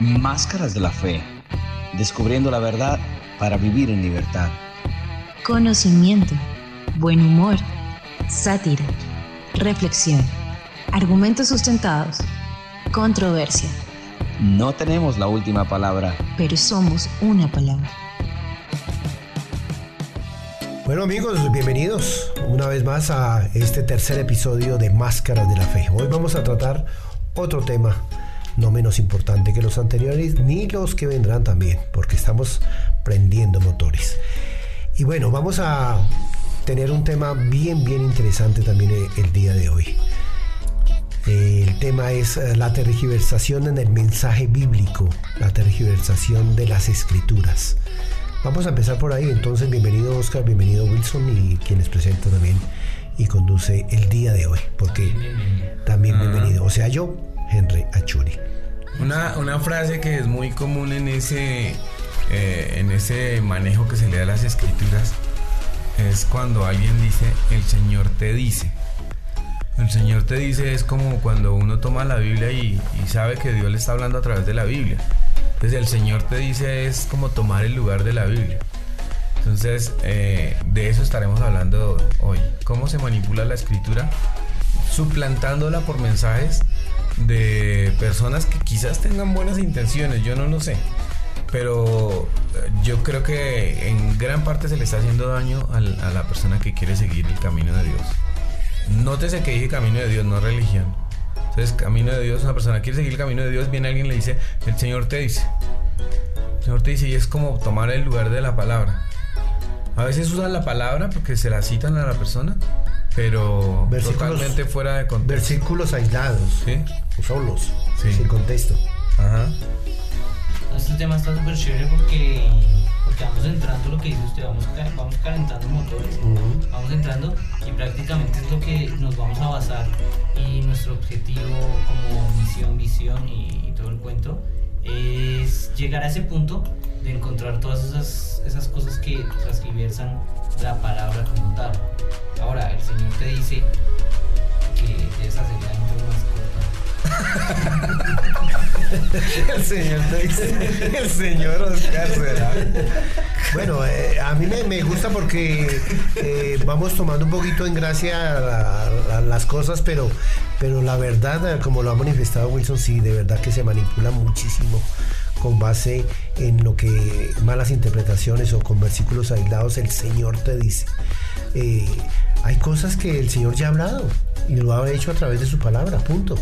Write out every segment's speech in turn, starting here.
Máscaras de la Fe. Descubriendo la verdad para vivir en libertad. Conocimiento, buen humor, sátira, reflexión, argumentos sustentados, controversia. No tenemos la última palabra. Pero somos una palabra. Bueno amigos, bienvenidos una vez más a este tercer episodio de Máscaras de la Fe. Hoy vamos a tratar otro tema no menos importante que los anteriores, ni los que vendrán también, porque estamos prendiendo motores. Y bueno, vamos a tener un tema bien, bien interesante también el día de hoy. El tema es eh, la tergiversación en el mensaje bíblico, la tergiversación de las escrituras. Vamos a empezar por ahí, entonces bienvenido Oscar, bienvenido Wilson y quienes presento también y conduce el día de hoy, porque también ah. bienvenido, o sea yo, Henry Achuri. Una, una frase que es muy común en ese, eh, en ese manejo que se le da a las escrituras es cuando alguien dice, el Señor te dice. El Señor te dice es como cuando uno toma la Biblia y, sabe que Dios le está hablando a través de la Biblia. Entonces el Señor te dice es como tomar el lugar de la Biblia. Entonces eh, de eso estaremos hablando hoy. ¿Cómo se manipula la escritura? Suplantándola por mensajes de personas que quizás tengan buenas intenciones, yo no lo sé. Pero eh, yo creo que en gran parte se le está haciendo daño a la persona que quiere seguir el camino de Dios. Nótese que dije camino de Dios, no religión. Entonces, camino de Dios, una persona quiere seguir el camino de Dios, viene alguien y le dice, el Señor te dice. El Señor te dice y es como tomar el lugar de la palabra. A veces usan la palabra porque se la citan a la persona, pero totalmente fuera de contexto. Versículos aislados, ¿sí? O solos, sin contexto. Ajá. Este tema está súper chévere porque, porque vamos entrando, lo que dice usted, vamos, vamos calentando motores, vamos entrando y prácticamente es lo que nos vamos a basar y nuestro objetivo como misión, visión y, todo el cuento es llegar a ese punto de encontrar todas esas, esas cosas que transgiversan la palabra como tal. Ahora, el Señor te dice que esa sería la más corta. el Señor te dice, el Señor Oscar será. Bueno, eh, a mí me, gusta porque eh, vamos tomando un poquito en gracia las cosas, pero, pero la verdad, como lo ha manifestado Wilson, sí, de verdad que se manipula muchísimo con base en lo que malas interpretaciones o con versículos aislados el Señor te dice. Eh, hay cosas que el Señor ya ha hablado y lo ha hecho a través de su palabra, punto.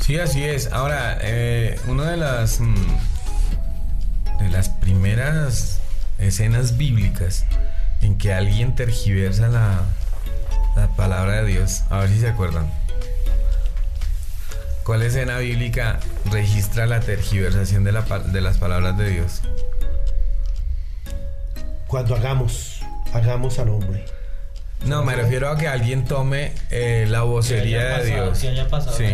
Sí, así es. Ahora, eh, una de las mm, de las primeras escenas bíblicas en que alguien tergiversa la, la palabra de Dios, a ver si se acuerdan. ¿Cuál escena bíblica registra la tergiversación de, las palabras de Dios? Cuando hagamos, hagamos al hombre. No, me refiero a que alguien tome eh, la vocería de Dios. Si haya pasado sí.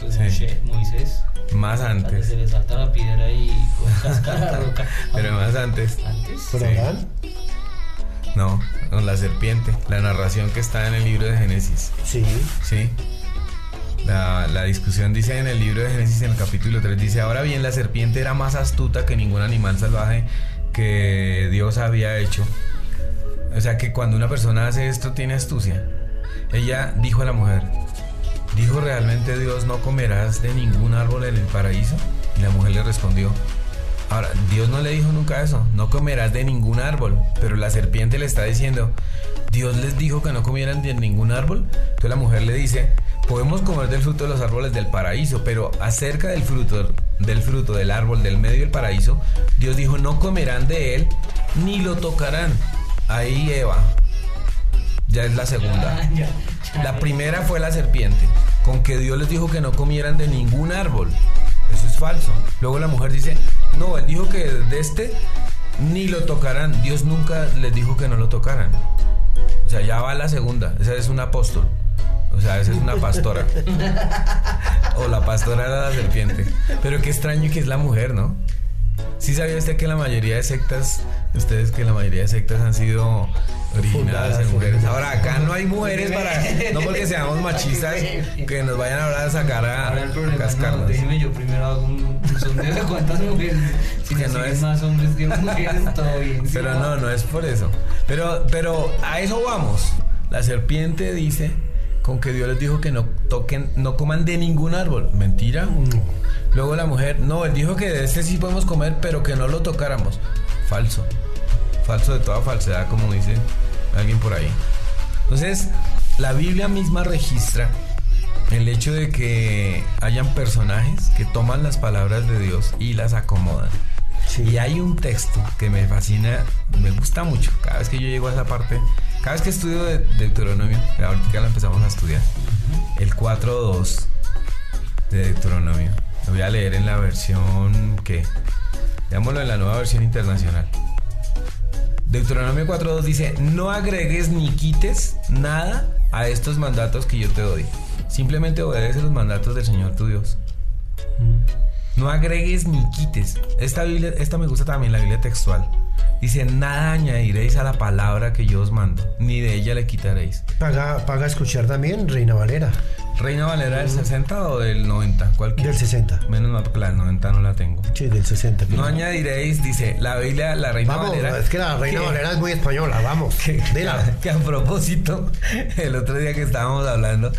Pues Moisés. Más antes. Se le salta la piedra y cascar la roca. Pero más antes. ¿Antes? ¿Por Adán? No, con la serpiente. La narración que está en el libro de Génesis. Sí. Sí. La, discusión dice en el libro de Génesis, en el capítulo 3, dice, ahora bien, la serpiente era más astuta que ningún animal salvaje que Dios había hecho. O sea que cuando una persona hace esto tiene astucia. Ella dijo a la mujer, ¿dijo realmente Dios no comerás de ningún árbol en el paraíso? Y la mujer le respondió, ahora, Dios no le dijo nunca eso, no comerás de ningún árbol, pero la serpiente le está diciendo, Dios les dijo que no comieran de ningún árbol. Entonces la mujer le dice, podemos comer del fruto de los árboles del paraíso, pero acerca del fruto del fruto del árbol del medio del paraíso, Dios dijo, no comerán de él ni lo tocarán. Ahí Eva. Ya es la segunda. La primera fue la serpiente, con que Dios les dijo que no comieran de ningún árbol. Eso es falso. Luego la mujer dice, no, él dijo que de este ni lo tocarán. Dios nunca les dijo que no lo tocaran. O sea, ya va la segunda. Esa es un apóstol. O sea, esa es una pastora. o la pastora era la serpiente. Pero qué extraño que es la mujer, ¿no? Sí sabía usted que la mayoría de sectas, ustedes que la mayoría de sectas han sido en mujeres. Ahora acá no hay mujeres para, no porque seamos machistas, que nos vayan ahora a sacar a, a no, déjeme yo primero hago un, sondeo de cuántas mujeres. Si Que no es- más hombres que mujeres, todo bien. ¿sí Pero no, no es por eso. Pero, pero a eso vamos. La serpiente dice con que Dios les dijo que no toquen, no coman de ningún árbol. Mentira. Luego la mujer, no, él dijo que de este sí podemos comer, pero que no lo tocáramos. Falso. Falso de toda falsedad, como dice alguien por ahí. Entonces, la Biblia misma registra el hecho de que hayan personajes que toman las palabras de Dios y las acomodan. Sí. Y hay un texto que me fascina, me gusta mucho. Cada vez que yo llego a esa parte, cada vez que estudio de Deuteronomio, ahorita que la empezamos a estudiar, el 4.2 de Deuteronomio. Lo voy a leer en la versión que, veámoslo en la nueva versión internacional. Deuteronomio 4.2 dice, no agregues ni quites nada a estos mandatos que yo te doy. Simplemente obedece los mandatos del Señor tu Dios. No agregues ni quites. Esta, Biblia, esta me gusta también, la Biblia textual. Dice, nada añadiréis a la palabra que yo os mando, ni de ella le quitaréis. Paga, paga escuchar también Reina Valera, ¿Reina Valera del 60 o del 90? ¿Cuál del quieres? 60. Menos mal porque la del 90 no la tengo. Sí, del 60. No añadiréis, dice, la Biblia, la Reina Vamos, Valera. es que la Reina que- Valera es muy española, vamos. que, que a propósito, el otro día que estábamos hablando,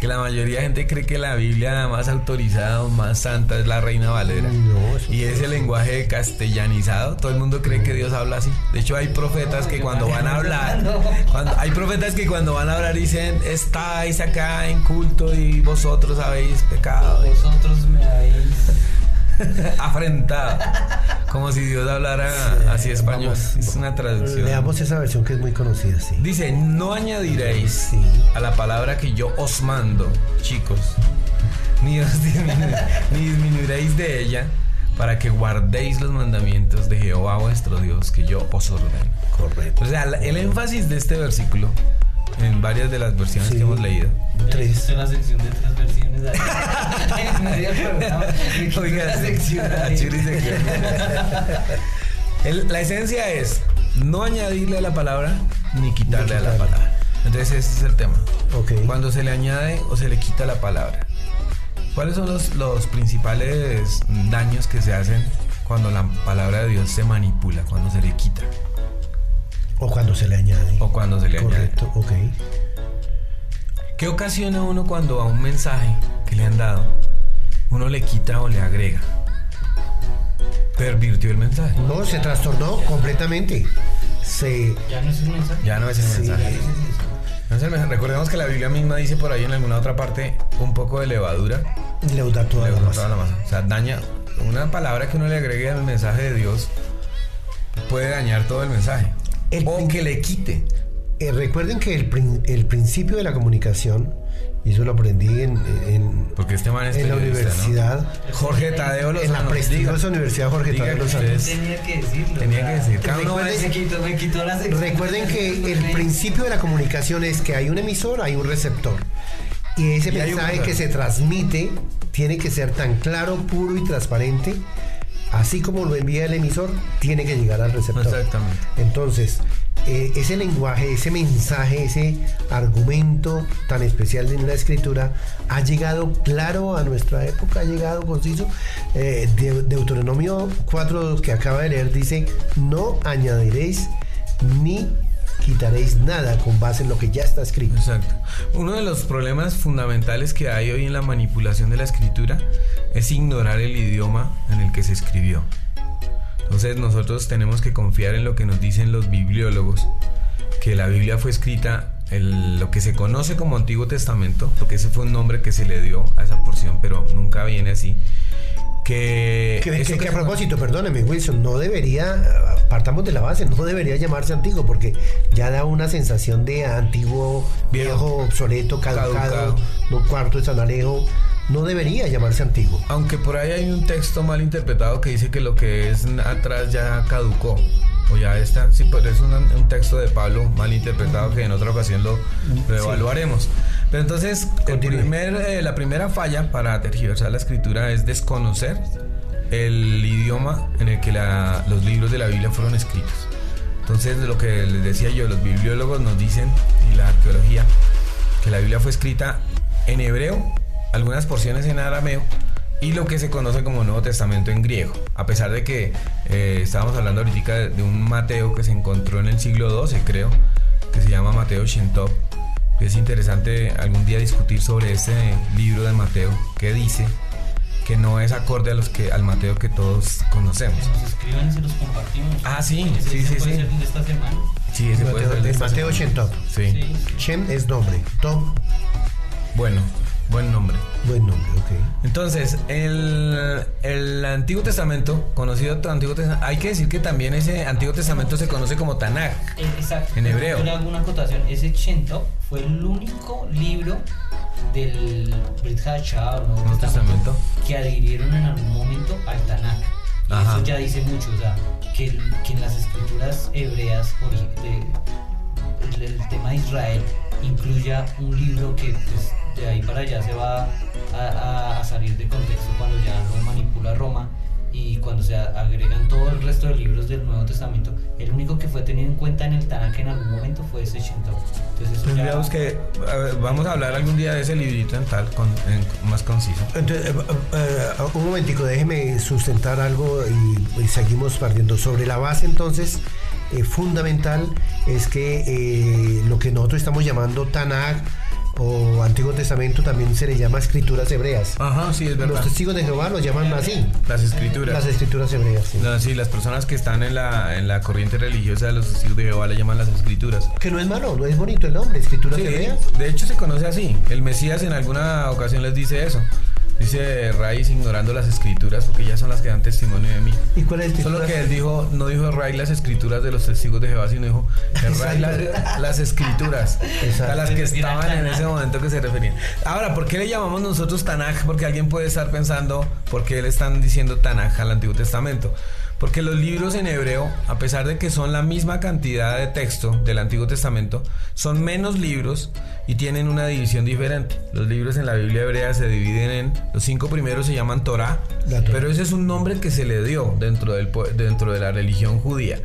que la mayoría de gente cree que la Biblia más autorizada o más santa es la Reina Valera. No, eso y ese lenguaje castellanizado, todo el mundo cree que Dios habla así. De hecho, hay profetas que cuando van a hablar, cuando, hay profetas que cuando van a hablar dicen, estáis acá en culto y vosotros habéis pecado. Vosotros me habéis. afrentado. Como si Dios hablara así español. Vamos. es una traducción. Leamos esa versión que es muy conocida, sí. Dice, no añadiréis Sí. a la palabra que yo os mando, chicos, ni, os disminu- ni disminuiréis de ella para que guardéis los mandamientos de Jehová vuestro Dios que yo os ordeno. Correcto. O sea, el énfasis de este versículo, en varias de las versiones Sí. que hemos leído, Tres. La sección de tres versiones. Oiga, la sí. sección. Ah, la esencia es no añadirle a la palabra ni quitarle a la palabra. Entonces ese es el tema. Ok. Cuando se le añade o se le quita la palabra. ¿Cuáles son los, los principales daños que se hacen cuando la palabra de Dios se manipula, cuando se le quita O cuando se le añade. o cuando se le añade? Correcto, ok. ¿Qué ocasiona uno cuando a un mensaje que le han dado uno le quita o le agrega? Pervirtió el mensaje. No, se trastornó completamente. Se. Ya no es el mensaje. Ya no es el Sí. mensaje. Recordemos que la Biblia misma dice por ahí en alguna otra parte un poco de levadura. Leudar toda la masa. toda la masa. O sea, daña una palabra que uno le agregue al mensaje de Dios puede dañar todo el mensaje. El o que le quite. Eh, recuerden que el, prin- el principio de la comunicación, y eso lo aprendí en, en, Porque este man es en la universidad, Jorge Tadeo Lozano. en la prestigiosa diga. Universidad Jorge Tadeo Lozano. ustedes- Tenía que decirlo. Tenía que decir. Cada uno quitó, me quitó la sección. Recuerden que el principio de la comunicación es que hay un emisor, hay un receptor. Y ese Y mensaje que se transmite tiene que ser tan claro, puro y transparente, así como lo envía el emisor, tiene que llegar al receptor. Exactamente. Entonces, eh, ese lenguaje, ese mensaje, ese argumento tan especial de la escritura ha llegado claro a nuestra época, ha llegado conciso. Eh, de- Deuteronomio 4 que acaba de leer dice, no añadiréis ni nada con base en lo que ya está escrito. Exacto. Uno de los problemas fundamentales que hay hoy en la manipulación de la escritura es ignorar el idioma en el que se escribió. Entonces nosotros tenemos que confiar en lo que nos dicen los bibliólogos, que la Biblia fue escrita en lo que se conoce como Antiguo Testamento, porque ese fue un nombre que se le dio a esa porción, pero nunca viene así. Que, Que, a propósito, perdóneme Wilson, no debería, partamos de la base, no debería llamarse antiguo porque ya da una sensación de antiguo, Viejo. obsoleto, caducado, Caducado. no cuarto de San Alejo, no debería llamarse antiguo. Aunque por ahí hay un texto mal interpretado que dice que lo que es atrás ya caducó. O ya está. Sí, pero es un, un texto de Pablo mal interpretado que en otra ocasión lo, lo evaluaremos. Pero entonces, el Continúe. primer, eh, la primera falla para tergiversar la escritura es desconocer el idioma en el que la- los libros de la Biblia fueron escritos. Entonces, lo que les decía yo, los bibliólogos nos dicen, y la arqueología, que la Biblia fue escrita en hebreo, algunas porciones en arameo, y lo que se conoce como Nuevo Testamento en griego. A pesar de que eh, estábamos hablando ahorita de, de un Mateo que se encontró en el siglo XII, creo, que se llama Mateo Shentop. Es interesante algún día discutir sobre este libro de Mateo, que dice que no es acorde a los que, al Mateo que todos conocemos. Que nos escriban y se los compartimos. Ah, sí, Ese- sí, ese sí, puede sí. ser el de esta semana. Sí, ese puede Mateo, ser el de Mateo. Shentop. Sí. Sí. Shem es nombre. Top, Bueno, buen nombre. buen nombre, ok. Entonces, el, el Antiguo Testamento, conocido como Antiguo Testamento, hay que decir que también ese Antiguo Testamento se conoce como Tanakh. Exacto. En hebreo. Yo le hago una acotación. Ese Shentop fue el único libro del Brit Hachar, ¿no? Nuevo Testamento. que adhirieron en algún momento al Tanakh. Y Ajá. eso ya dice mucho, o sea, que, que en las escrituras hebreas de- el, el tema de Israel incluya un libro que pues, de ahí para allá se va a, a- a salir de contexto cuando ya lo manipula Roma y cuando se agregan todo el resto de libros del Nuevo Testamento, el único que fue tenido en cuenta en el Tanakh en algún momento fue ese Shintop. Entonces eso ya- que, a ver, vamos a hablar algún día de ese librito en tal, con, en- más conciso. Entonces, eh, eh, eh, un momentico, déjeme sustentar algo y, y seguimos partiendo. Sobre la base, entonces, eh, fundamental es que eh, lo que nosotros estamos llamando Tanakh o Antiguo Testamento también se le llama escrituras hebreas. Ajá, sí, es Los verdad. testigos de Jehová lo llaman así, Las escrituras. las escrituras hebreas. sí. No, sí, las personas que están en la, en la corriente religiosa de los testigos de Jehová le llaman las escrituras. Que no es malo, no es bonito el nombre, escrituras Sí, hebreas. de hecho se conoce así. El Mesías en alguna ocasión les dice eso. Dice Raíz ignorando las escrituras porque ya son las que dan testimonio de mí. ¿Y cuál es Solo que él dijo, no dijo Ray las escrituras de los testigos de Jehová, sino dijo Ray las, las escrituras Exacto. a las que estaban en ese momento que se referían. Ahora, ¿por qué le llamamos nosotros Tanaj? Porque alguien puede estar pensando, ¿por qué le están diciendo Tanaj al Antiguo Testamento? Porque los libros en hebreo, a pesar de que son la misma cantidad de texto del Antiguo Testamento, son menos libros y tienen una división diferente. Los libros en la Biblia hebrea se dividen en, los cinco primeros se llaman Torah, pero ese es un nombre que se le dio dentro, del, dentro de la religión judía.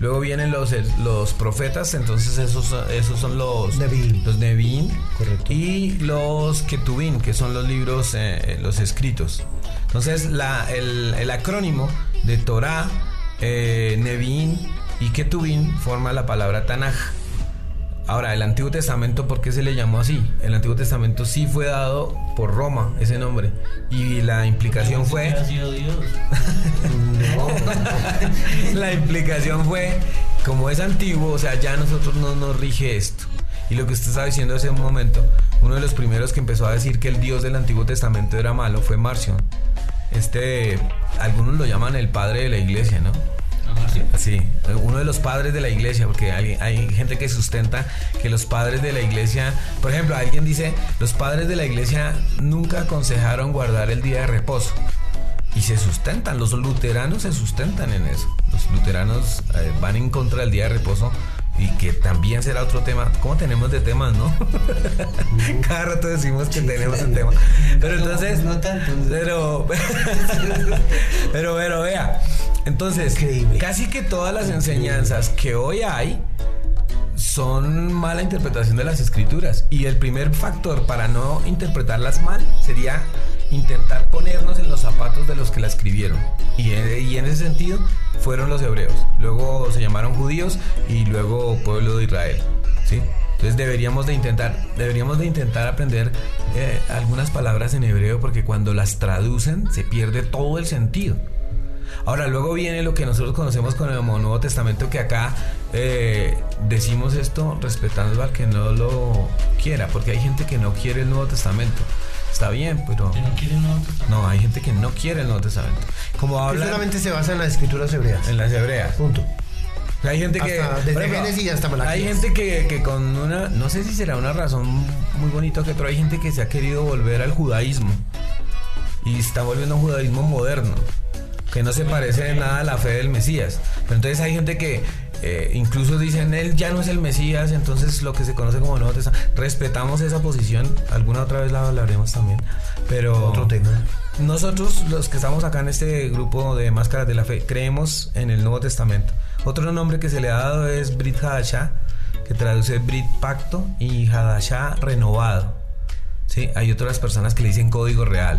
Luego vienen los, los profetas, entonces esos, son- esos son los Nevi'im. los Nevi'im. Correcto. Y los Ketubim, que son los libros, eh, los escritos. Entonces la- el, el acrónimo de Torah, eh, Nevi'im y Ketubim forma la palabra Tanaj. Ahora, el Antiguo Testamento, ¿por qué se le llamó así? El Antiguo Testamento sí fue dado por Roma, ese nombre. Y la implicación fue... Ha sido Dios. La implicación fue, como es antiguo, o sea, ya a nosotros no nos rige esto. Y lo que usted estaba diciendo hace un momento, uno de los primeros que empezó a decir que el Dios del Antiguo Testamento era malo fue Marción. Este, algunos lo llaman el padre de la iglesia, ¿no? Sí, uno de los padres de la iglesia, porque hay, hay gente que sustenta que los padres de la iglesia, por ejemplo, alguien dice, los padres de la iglesia nunca aconsejaron guardar el día de reposo. Y se sustentan, los luteranos se sustentan en eso. Los luteranos eh, van en contra del día de reposo y que también será otro tema. ¿Cómo tenemos de temas, no? Cada rato decimos que tenemos un tema. Pero No, entonces... no tanto. Pero... pero, pero vea. Entonces, Increíble. casi que todas las enseñanzas que hoy hay son mala interpretación de las escrituras. Y el primer factor para no interpretarlas mal sería intentar ponernos en los zapatos de los que la escribieron. Y, eh, en ese sentido fueron los hebreos. Luego se llamaron judíos y luego pueblo de Israel. ¿sí? Entonces deberíamos de intentar, deberíamos de intentar aprender eh, algunas palabras en hebreo porque cuando las traducen se pierde todo el sentido. Ahora, luego viene lo que nosotros conocemos con el Nuevo Testamento, que acá eh, decimos esto respetando al que no lo quiera, porque hay gente que no quiere el Nuevo Testamento. Está bien, pero Que no quiere el Nuevo Testamento. no, hay gente que no quiere el Nuevo Testamento. Como Que habla solamente se basa en las escrituras hebreas. en las hebreas. Punto. Hay gente que. Hasta desde ejemplo, Génesis hasta Malaquías. Hay gente que, que con una. No sé si será una razón muy bonita que, pero hay gente que se ha querido volver al judaísmo. Y está volviendo a un judaísmo moderno. Que no se parece nada a la fe del Mesías. Pero entonces hay gente que eh, incluso dicen, él ya no es el Mesías, entonces lo que se conoce como Nuevo Testamento, respetamos esa posición, alguna otra vez la hablaremos también, pero... Otro tema. Nosotros, los que estamos acá en este grupo de Máscaras de la Fe, creemos en el Nuevo Testamento. Otro nombre que se le ha dado es Brit Hadashah, que traduce Brit Pacto y Hadashah Renovado. Sí, hay otras personas que le dicen código real.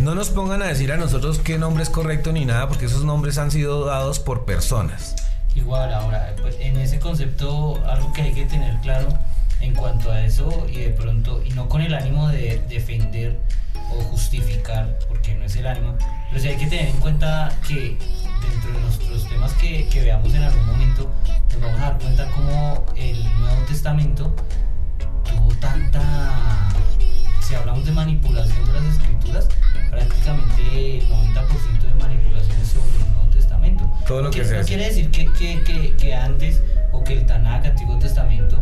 No nos pongan a decir a nosotros qué nombre es correcto ni nada, porque esos nombres han sido dados por personas. Igual, ahora, pues en ese concepto, algo que hay que tener claro en cuanto a eso, y de pronto, y no con el ánimo de defender o justificar, porque no es el ánimo, pero sí hay que tener en cuenta que dentro de nuestros temas que, que veamos en algún momento, nos vamos a dar cuenta cómo el Nuevo Testamento tuvo tanta. Si hablamos de manipulación de las escrituras, prácticamente el 90% de manipulación es sobre el Nuevo Testamento. Todo lo que se no hace. quiere decir que, que, que, que antes o que el Tanakh, Antiguo Testamento,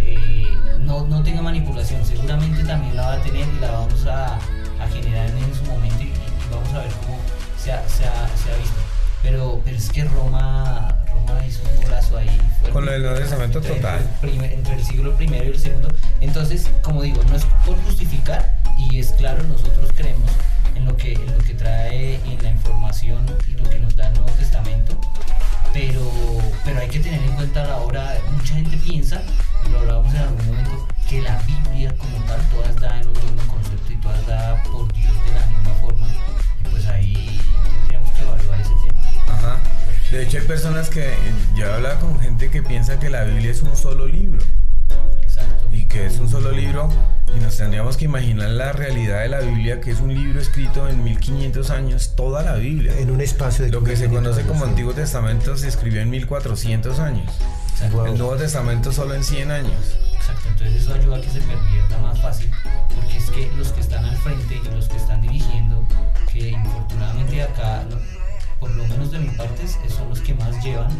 eh, no, no tenga manipulación. Seguramente también la va a tener y la vamos a, a generar en su momento y, y vamos a ver cómo se ha, se ha, se ha visto. Pero, pero es que Roma, Roma hizo un golazo ahí. Con lo del Nuevo Testamento Entre- total. Entre, el primer- entre el siglo primero y el segundo. Entonces, como digo, no es por justificar y es claro, nosotros creemos en lo que, en lo que trae en la información y lo que nos da el Nuevo Testamento pero, pero hay que tener en cuenta la hora, mucha gente piensa, y lo hablábamos en algún momento, que la Biblia como tal, todas da en un mismo concepto y todas da por Dios de la misma forma, y pues ahí Ajá. De hecho, hay personas que. Yo he hablado con gente que piensa que la Biblia es un solo libro. Exacto. Y que es un solo libro. Y nos tendríamos que imaginar la realidad de la Biblia, que es un libro escrito en 1500 años, toda la Biblia. En un espacio de Lo que se 1500 conoce como años. Antiguo Testamento se escribió en 1400 años. Exacto. Wow. El Nuevo Testamento solo en 100 años. Exacto, entonces eso ayuda a que se pervierta más fácil, porque es que los que están al frente y los que están dirigiendo, que infortunadamente acá, por lo menos de mi parte, son los que más llevan,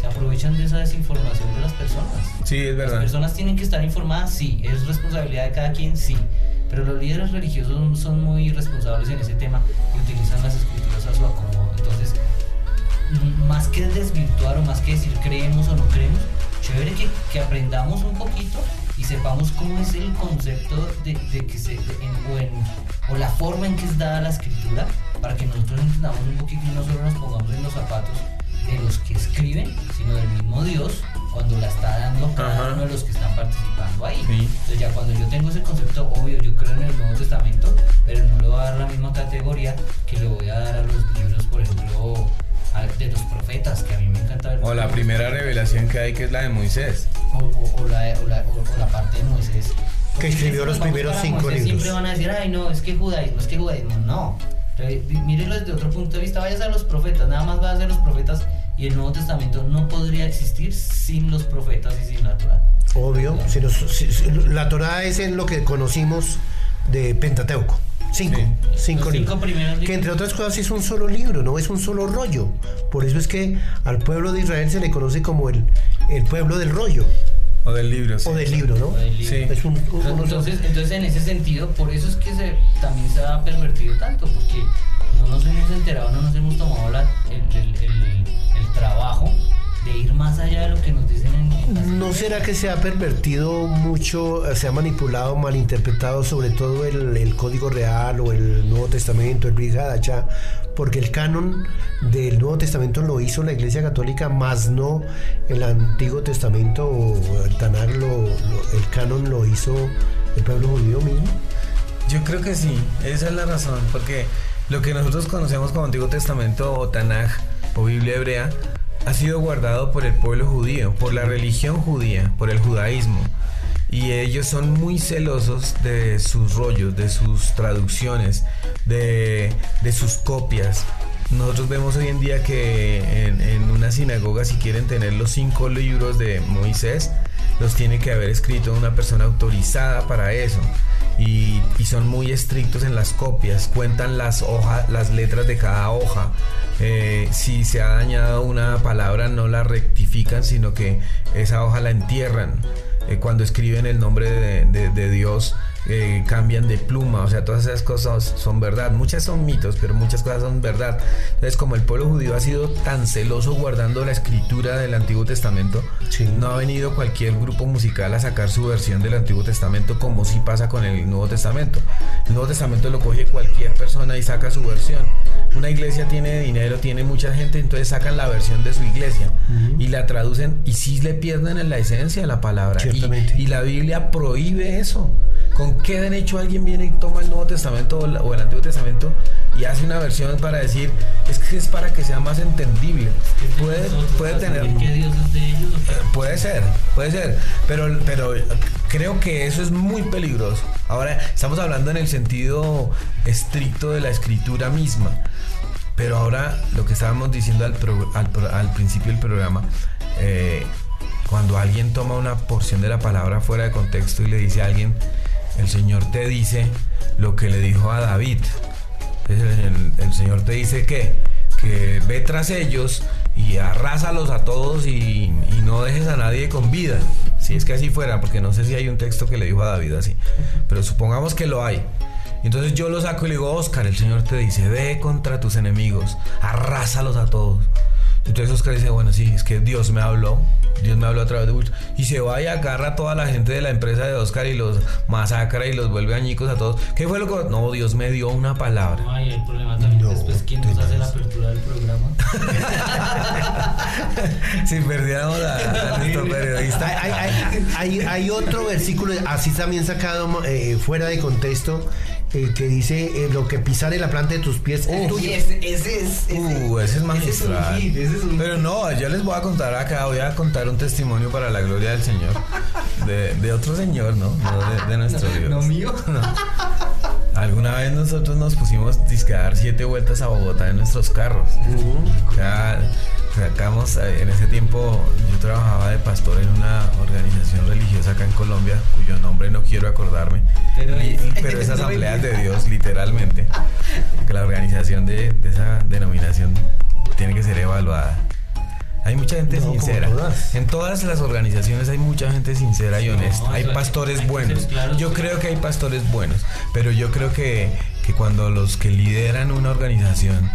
se aprovechan de esa desinformación de las personas. Sí, es Las verdad. personas tienen que estar informadas, sí, es responsabilidad de cada quien, sí, pero los líderes religiosos son, muy responsables en ese tema y utilizan las escrituras a su acomodo. Entonces, más que desvirtuar o más que decir creemos o no creemos, chévere que, que aprendamos un poquito y sepamos cómo es el concepto de, de que se, de- en- o, en- o la forma en que es dada la escritura para que nosotros entendamos un poquito y no solo nos pongamos en los zapatos de los que escriben, sino del mismo Dios cuando la está dando a cada Ajá. uno de los que están participando ahí. Sí. Entonces ya cuando yo tengo ese concepto, obvio, yo creo en el Nuevo Testamento, pero no le voy a dar la misma categoría que le voy a dar a los libros, por ejemplo, a- de los profetas, que a mí me encanta ver. O la primera revelación que hay, que es la de Moisés. o, o- o la, o la- o- o la parte de Moisés. Porque escribió los primeros cinco Moisés, libros. Siempre van a decir, ay, no, es que judaísmo, es que judaísmo. No. Re- Mírenlo desde otro punto de vista, vayas a los profetas, nada más va a los profetas y el Nuevo Testamento no podría existir sin los profetas y sin la Torah. Obvio. Si si- la Torah es en lo que conocimos de Pentateuco. Cinco. Sí. Cinco Los cinco libros. Que entre otras cosas es un solo libro, no es un solo rollo. Por eso es que al pueblo de Israel se le conoce como el, el pueblo del rollo O del libro. sí. o del libro, ¿no? O del libro. Sí. Es un, un- uno Entonces, entonces, en ese sentido, por eso es que se, también se ha pervertido tanto, porque no nos hemos enterado, no nos hemos tomado la- el, el- el- el trabajo de ir más allá de lo que nos dicen en, ¿No será que se ha pervertido mucho, se ha manipulado, malinterpretado sobre todo el, el Código Real o el Nuevo Testamento, el Brit Hadashah? Porque el canon del Nuevo Testamento lo hizo la Iglesia Católica, más no el Antiguo Testamento o el Tanakh, lo- lo- el canon lo hizo el pueblo judío mismo. Yo creo que sí, esa es la razón, porque lo que nosotros conocemos como Antiguo Testamento o Tanaj o Biblia hebrea ha sido guardado por el pueblo judío, por la religión judía, por el judaísmo. Y ellos son muy celosos de sus rollos, de sus traducciones, de, de sus copias. Nosotros vemos hoy en día que en, en una sinagoga si quieren tener los cinco libros de Moisés, los tiene que haber escrito una persona autorizada para eso. Y, y son muy estrictos en las copias, cuentan las hojas, las letras de cada hoja. Eh, si se ha dañado una palabra no la rectifican, sino que esa hoja la entierran. Eh, cuando escriben el nombre de, Dios, eh, cambian de pluma, o sea, todas esas cosas son verdad. Muchas son mitos, pero muchas cosas son verdad. Entonces, como el pueblo judío ha sido tan celoso guardando la escritura del Antiguo Testamento, Sí. no ha venido cualquier grupo musical a sacar su versión del Antiguo Testamento como sí pasa con el Nuevo Testamento. El Nuevo Testamento lo coge cualquier persona y saca su versión. Una iglesia tiene dinero, tiene mucha gente, entonces sacan la versión de su iglesia y la traducen y sí le pierden en la esencia de la palabra. Y- y la Biblia prohíbe eso. ¿Con qué derecho alguien viene y toma el Nuevo Testamento o el Antiguo Testamento y hace una versión para decir, es que es para que sea más entendible? Puede, puede tener... saber que Dios es de ellos o qué? Eh, Puede ser, puede ser, pero, pero creo que eso es muy peligroso. Ahora estamos hablando en el sentido estricto de la escritura misma, pero ahora lo que estábamos diciendo al, pro- al pro- al principio del programa, eh, cuando alguien toma una porción de la palabra fuera de contexto y le dice a alguien, el Señor te dice lo que le dijo a David. El, el Señor te dice que, que ve tras ellos y arrásalos a todos y, y no dejes a nadie con vida. Si es que así fuera, porque no sé si hay un texto que le dijo a David así, pero supongamos que lo hay. Entonces yo lo saco y le digo, Oscar, el Señor te dice, ve contra tus enemigos, arrásalos a todos. Entonces Oscar dice, bueno, sí, es que Dios me habló, Dios me habló a través de Wilson. Y se va y agarra a toda la gente de la empresa de Oscar y los masacra y los vuelve añicos a todos. ¿Qué fue lo que.? No, Dios me dio una palabra. Ay, el problema también No, después quién nos hace la apertura del programa. si perdiéramos a, a nuestro periodista. Hay, hay- hay- hay- hay otro versículo, así también sacado eh, fuera de contexto, eh, que dice: eh, Lo que pisare la planta de tus pies es tuyo. ese, ese es. Uh, ese es magistral. Ese es un hit, un Pero no, yo les voy a contar acá, voy a contar un testimonio para la gloria del Señor. De, de otro Señor, ¿no? No de, de nuestro Dios. no mío. No. Alguna vez nosotros nos pusimos disque a dar siete vueltas a Bogotá en nuestros carros. O sea, sacamos, eh, en ese tiempo yo trabajaba de pastor en una organización religiosa acá en Colombia, cuyo nombre no quiero acordarme. Pero Y- es- pero es no Asambleas de. Dios, literalmente. Que la organización de, de esa denominación tiene que ser evaluada. Hay mucha gente No, sincera. todas. En todas las organizaciones hay mucha gente sincera y honesta. hay pastores hay buenos. Yo creo que hay pastores buenos, pero yo creo que, que cuando los que lideran una organización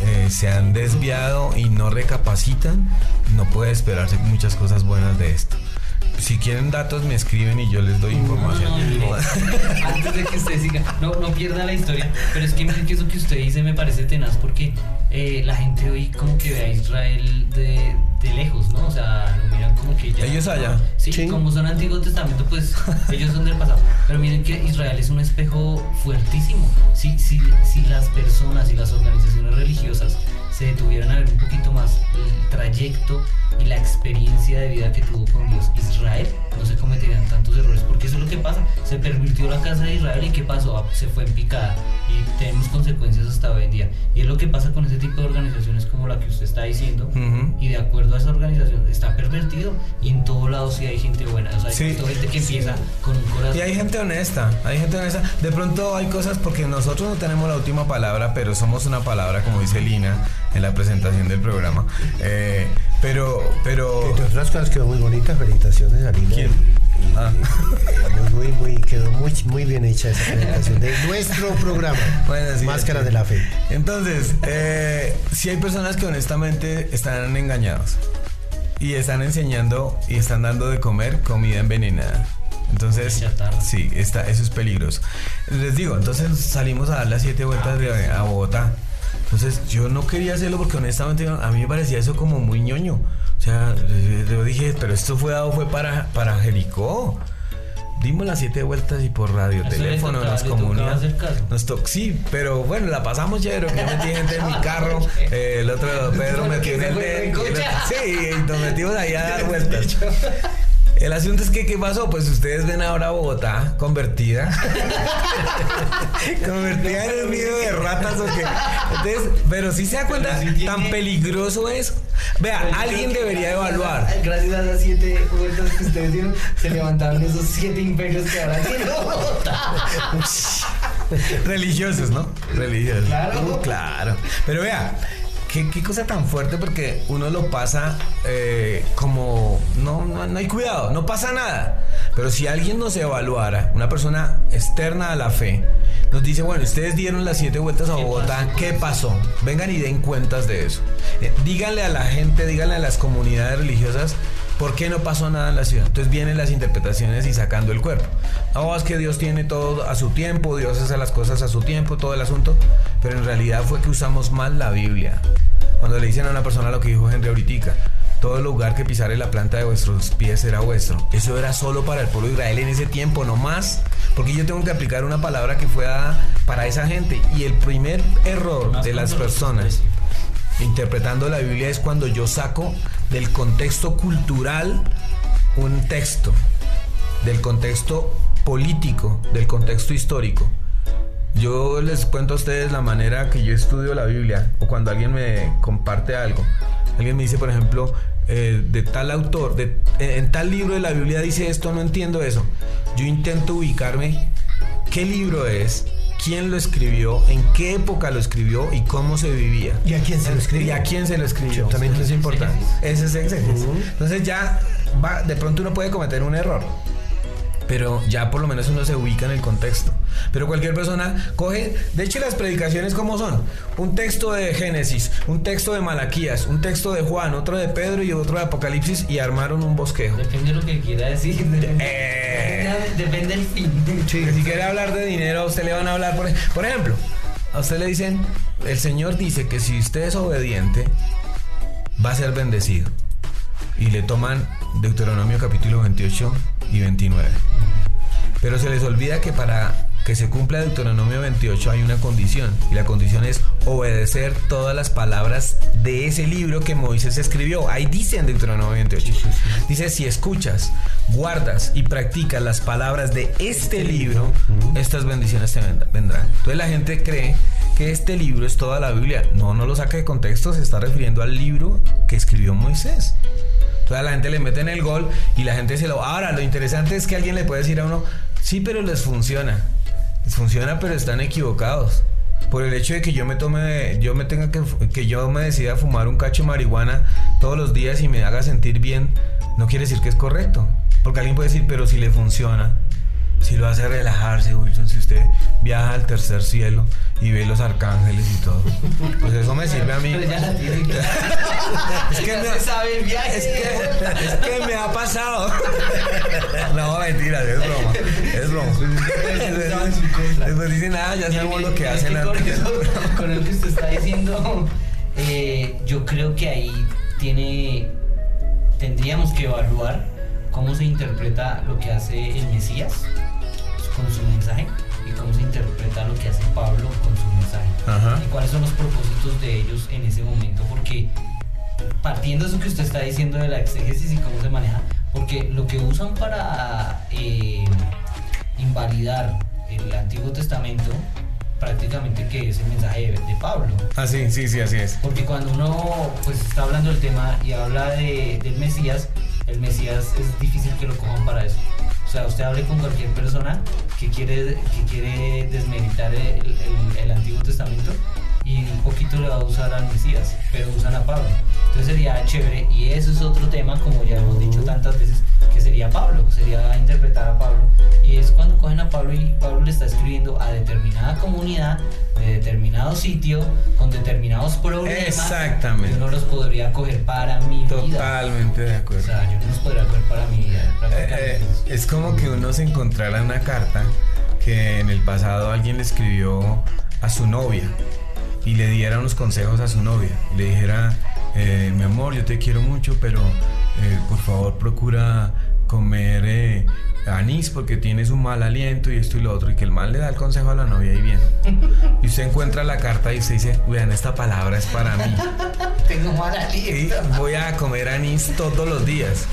eh, se han desviado y no recapacitan, no puede esperarse muchas cosas buenas de esto. Si quieren datos me escriben y yo les doy información. No, no, antes de que usted siga, no, no pierda la historia, pero es que mire que eso que usted dice me parece tenaz porque eh, la gente hoy como que ve a Israel de, de lejos, ¿no? O sea, lo miran como que ya... Ellos allá. Sí, Sí. como son Antiguo Testamento, pues ellos son del pasado. Pero miren que Israel es un espejo fuertísimo. Si, si, si las personas y las organizaciones religiosas se detuvieran a ver un poquito más el trayecto y la experiencia de vida que tuvo con Dios Israel, no se cometerían tantos errores, porque eso es lo que pasa. Se pervirtió la casa de Israel y ¿qué pasó? Ah, Se fue en picada y tenemos consecuencias hasta hoy en día. Y es lo que pasa con ese tipo de organizaciones como la que usted está diciendo. Ujú. Y de acuerdo a esa organización está pervertido y en todo lado sí hay gente buena. O sea, hay Sí. gente que empieza con un corazón. Y hay gente honesta, hay gente honesta. De pronto hay cosas porque nosotros no tenemos la última palabra, pero somos una palabra, como dice Lina en la presentación del programa. Eh, pero, pero. Entre otras cosas quedó muy bonita, felicitaciones a Lina. ¿Quién? Y- y- Ah. eh, muy, muy, quedó muy, muy bien hecha esa presentación de nuestro programa, Bueno, sí, Máscara sí. de la Fe. Entonces, eh, si hay personas que honestamente están engañados y están enseñando y están dando de comer comida envenenada. Entonces, sí, está, eso es peligroso. Les digo, entonces salimos a dar las siete vueltas de, a Bogotá. Entonces, yo no quería hacerlo porque honestamente a mí me parecía eso como muy ñoño. O sea, yo dije, pero esto fue dado fue para, para Jericó. Dimos las siete vueltas y por radio, eso teléfono, tocaba- nos caso. Nos to- sí, pero bueno, la pasamos chévere. Yo metí gente en mi carro. eh, el otro Pedro metió en el de. Sí, y nos metimos ahí a dar vueltas. El asunto es que, ¿qué pasó? Pues ustedes ven ahora Bogotá convertida. convertida en un nido de ratas o qué. Entonces, pero si se da cuenta, sí tiene- tan peligroso es. Vea, alguien debería evaluar. Gracias a las siete vueltas que ustedes dieron, se levantaron esos siete imperios que ahora tiene Bogotá. Religiosos, ¿no? Religiosos. Claro. Uh, claro. Pero vea, qué, qué cosa tan fuerte porque uno lo pasa eh, como. No, no, no hay cuidado, no pasa nada. Pero si alguien nos evaluara, una persona externa a la fe, nos dice, bueno, ustedes dieron las siete vueltas a Bogotá, ¿qué pasó? Vengan y den cuentas de eso. Eh, díganle a la gente, díganle a las comunidades religiosas, ¿por qué no pasó nada en la ciudad? Entonces vienen las interpretaciones y sacando el cuerpo. No, es que Dios tiene todo a su tiempo, Dios hace las cosas a su tiempo, todo el asunto, pero en realidad fue que usamos mal la Biblia. Cuando le dicen a una persona lo que dijo Henry ahorita, todo lugar que pisare la planta de vuestros pies será vuestro. Eso era solo para el pueblo de Israel en ese tiempo, no más. Porque yo tengo que aplicar una palabra que fue dada para esa gente. Y el primer error de las personas interpretando la Biblia es cuando yo saco del contexto cultural un texto, del contexto político, del contexto histórico. Yo les cuento a ustedes la manera que yo estudio la Biblia o cuando alguien me comparte algo. Alguien me dice, por ejemplo, eh, de tal autor, de, en tal libro de la Biblia dice esto, no entiendo eso. Yo intento ubicarme qué libro es, quién lo escribió, en qué época lo escribió y cómo se vivía. ¿Y a quién se lo escribió? Y a quién se lo escribió. También Eso es importante. Ese es exégesis. Entonces ya va, de pronto uno puede cometer un error pero ya por lo menos uno se ubica en el contexto. Pero cualquier persona coge, de hecho las predicaciones como son, un texto de Génesis, un texto de Malaquías, un texto de Juan, otro de Pedro y otro de Apocalipsis y armaron un bosquejo. Depende de lo que quiera decir. Depende, Eh. depende del fin. Si quiere hablar de dinero, a usted le van a hablar, por, por ejemplo, a usted le dicen, el Señor dice que si usted es obediente, va a ser bendecido. Y le toman Deuteronomio capítulo 28 y 29. Pero se les olvida que para que se cumpla Deuteronomio 28 hay una condición. Y la condición es obedecer todas las palabras de ese libro que Moisés escribió. Ahí dice en Deuteronomio 28. Dice, si escuchas, guardas y practicas las palabras de este libro, estas bendiciones te vend- vendrán. Entonces la gente cree que este libro es toda la Biblia. No, no lo saca de contexto, se está refiriendo al libro que escribió Moisés. Entonces a la gente le meten el gol y la gente se lo... Ahora, lo interesante es que alguien le puede decir a uno, sí, pero les funciona. Funciona, pero están equivocados. Por el hecho de que yo me tome, yo me tenga que, que yo me decida fumar un cacho de marihuana todos los días y me haga sentir bien, no quiere decir que es correcto. Porque alguien puede decir, pero si le funciona, si lo hace relajarse, Wilson, si usted viaja al tercer cielo y ve los arcángeles y todo, pues eso me sirve a mí. Pero ya la tiene Es que Ya me- se sabe el viaje. Es que, es que me ha pasado. No, mentira, es broma. Es broma. Después dicen, ah, ya sabemos lo que hacen con, con lo que usted está diciendo, eh, yo creo que ahí tiene. Tendríamos que evaluar cómo se interpreta lo que hace el Mesías con su mensaje y cómo se interpreta lo que hace Pablo con su mensaje. Ajá. Y cuáles son los propósitos de ellos en ese momento, porque partiendo de eso que usted está diciendo de la exégesis y cómo se maneja, porque lo que usan para eh, invalidar el Antiguo Testamento prácticamente que es el mensaje de, de Pablo. Ah, sí, sí, sí, así es. Porque cuando uno pues está hablando del tema y habla de, del Mesías, el Mesías es difícil que lo cojan para eso. Sea, usted hable con cualquier persona que quiere, que quiere desmeritar el- el Antiguo Testamento y un poquito le va a usar al Mesías, pero usan a Pablo. Entonces sería chévere y eso es otro tema, como ya hemos dicho tantas veces, que sería Pablo, sería interpretar a Pablo. Y es cuando cogen a Pablo y Pablo le está escribiendo a determinada comunidad, de determinado sitio, con determinados problemas. Exactamente. Yo no los podría coger para mi vida. Totalmente de O acuerdo. sea, yo no los podría coger para mi vida. Eh, eh, es como que uno se encontrara una carta que en el pasado alguien le escribió a su novia y le diera unos consejos a su novia. Y le dijera, eh, mi amor, yo te quiero mucho, pero eh, por favor procura comer eh, anís porque tienes un mal aliento y esto y lo otro. Y que el mal le da el consejo a la novia y bien. Y usted encuentra la carta y usted dice, vean, esta palabra es para mí. Tengo mal Y aliento. voy a comer anís todos los días.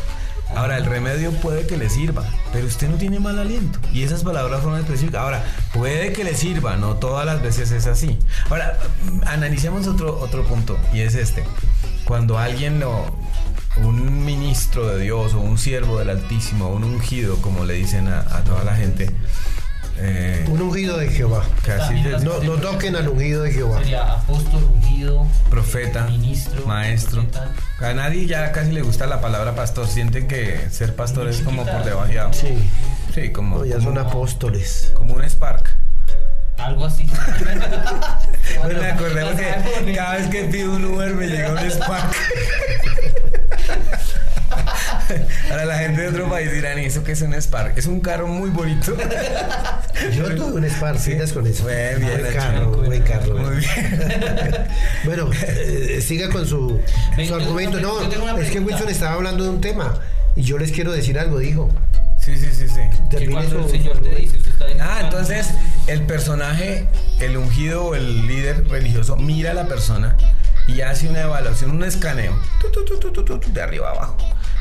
Ahora, el remedio puede que le sirva, pero usted no tiene mal aliento. Y esas palabras fueron específicas. Ahora, puede que le sirva, no todas las veces es así. Ahora, analicemos otro, otro punto, y es este. Cuando alguien lo, un ministro de Dios o un siervo del Altísimo, un ungido, como le dicen a, a toda la gente, eh, Un ungido de Jehová. que No, no toquen al ungido de Jehová. Sería apóstol, ungido, profeta, ministro, maestro. profeta. A nadie ya casi le gusta la palabra pastor. Sienten que ser pastor es como por debajeado. Sí. Sí, como, No, ya como, son apóstoles. como un Spark. Algo así. Bueno, me acordé porque cada vez que pido un Uber me llega un Spark. Ahora la gente de otro país dirán, ¿y eso qué es un Spark? Es un carro muy bonito. Yo tuve un Spark, sigas con eso. Buen, bien buen carro, buen carro. Muy bien. Bueno, eh, siga con su, Ven, su argumento. tengo No, es que. Wilson estaba hablando de un tema y yo les quiero decir algo, dijo. Sí, sí, sí, sí. Que Termine cuando el su- Señor te dice, usted está Ah, entonces el personaje, el ungido o el líder religioso mira a la persona y hace una evaluación, un escaneo, de arriba abajo.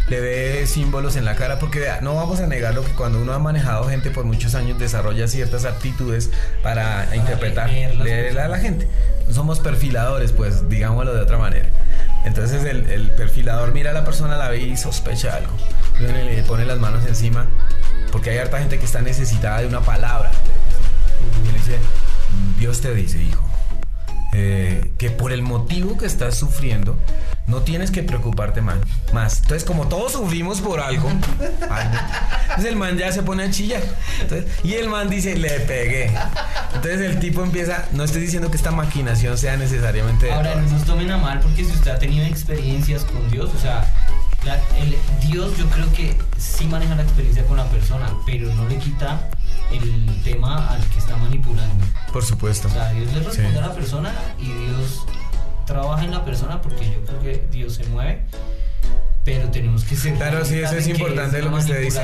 Le ve símbolos en la cara porque vea, no vamos a negar lo que cuando uno ha manejado gente por muchos años desarrolla ciertas aptitudes para, interpretar, leer a la gente. Somos perfiladores, pues digámoslo de otra manera. Entonces el, el perfilador mira a la persona, la ve y sospecha algo. Entonces le pone las manos encima porque hay harta gente que está necesitada de una palabra. Y le dice, Dios te dice, hijo, eh, que por el motivo que estás sufriendo, no tienes que preocuparte más. más. Entonces, como todos sufrimos por algo, entonces el man ya se pone a chillar. Entonces, y el man dice, le pegué. Entonces el tipo empieza, no estoy diciendo que esta maquinación sea necesariamente... Ahora, no nos tomen a mal porque si usted ha tenido experiencias con Dios, o sea, la- el, Dios yo creo que sí maneja la experiencia con la persona, pero no le quita el tema al que está manipulando. Por supuesto. O sea, Dios le responde Sí. a la persona y Dios trabaja en la persona porque yo creo que Dios se mueve. Pero tenemos que ser. Claro, sí, eso es importante es lo que usted dice.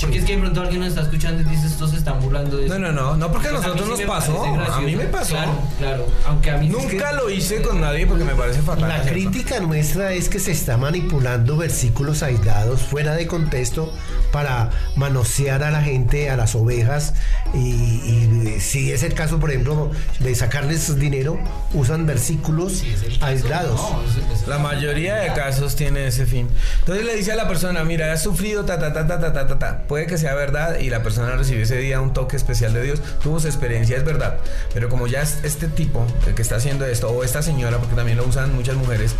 Porque es que de pronto alguien nos está escuchando y dice, estos se están burlando de No, eso. no, no, no porque a nosotros nos sí pasó, a mí me pasó. Claro, claro. Aunque a mí Nunca lo hice con nadie porque me parece fatal. La crítica nuestra es que se está manipulando versículos aislados fuera de contexto para manosear a la gente, a las ovejas. Y, y si es el caso, por ejemplo, de sacarles dinero, usan versículos Sí, es el caso. aislados. No, es- es- La mayoría de casos tiene ese fin. Entonces le dice a la persona, mira, has sufrido ta ta ta ta ta ta ta Puede que sea verdad y la persona recibió ese día un toque especial de Dios, tuvo su experiencia, es verdad. Pero como ya este tipo, el que está haciendo esto, o esta señora, porque también lo usan muchas mujeres,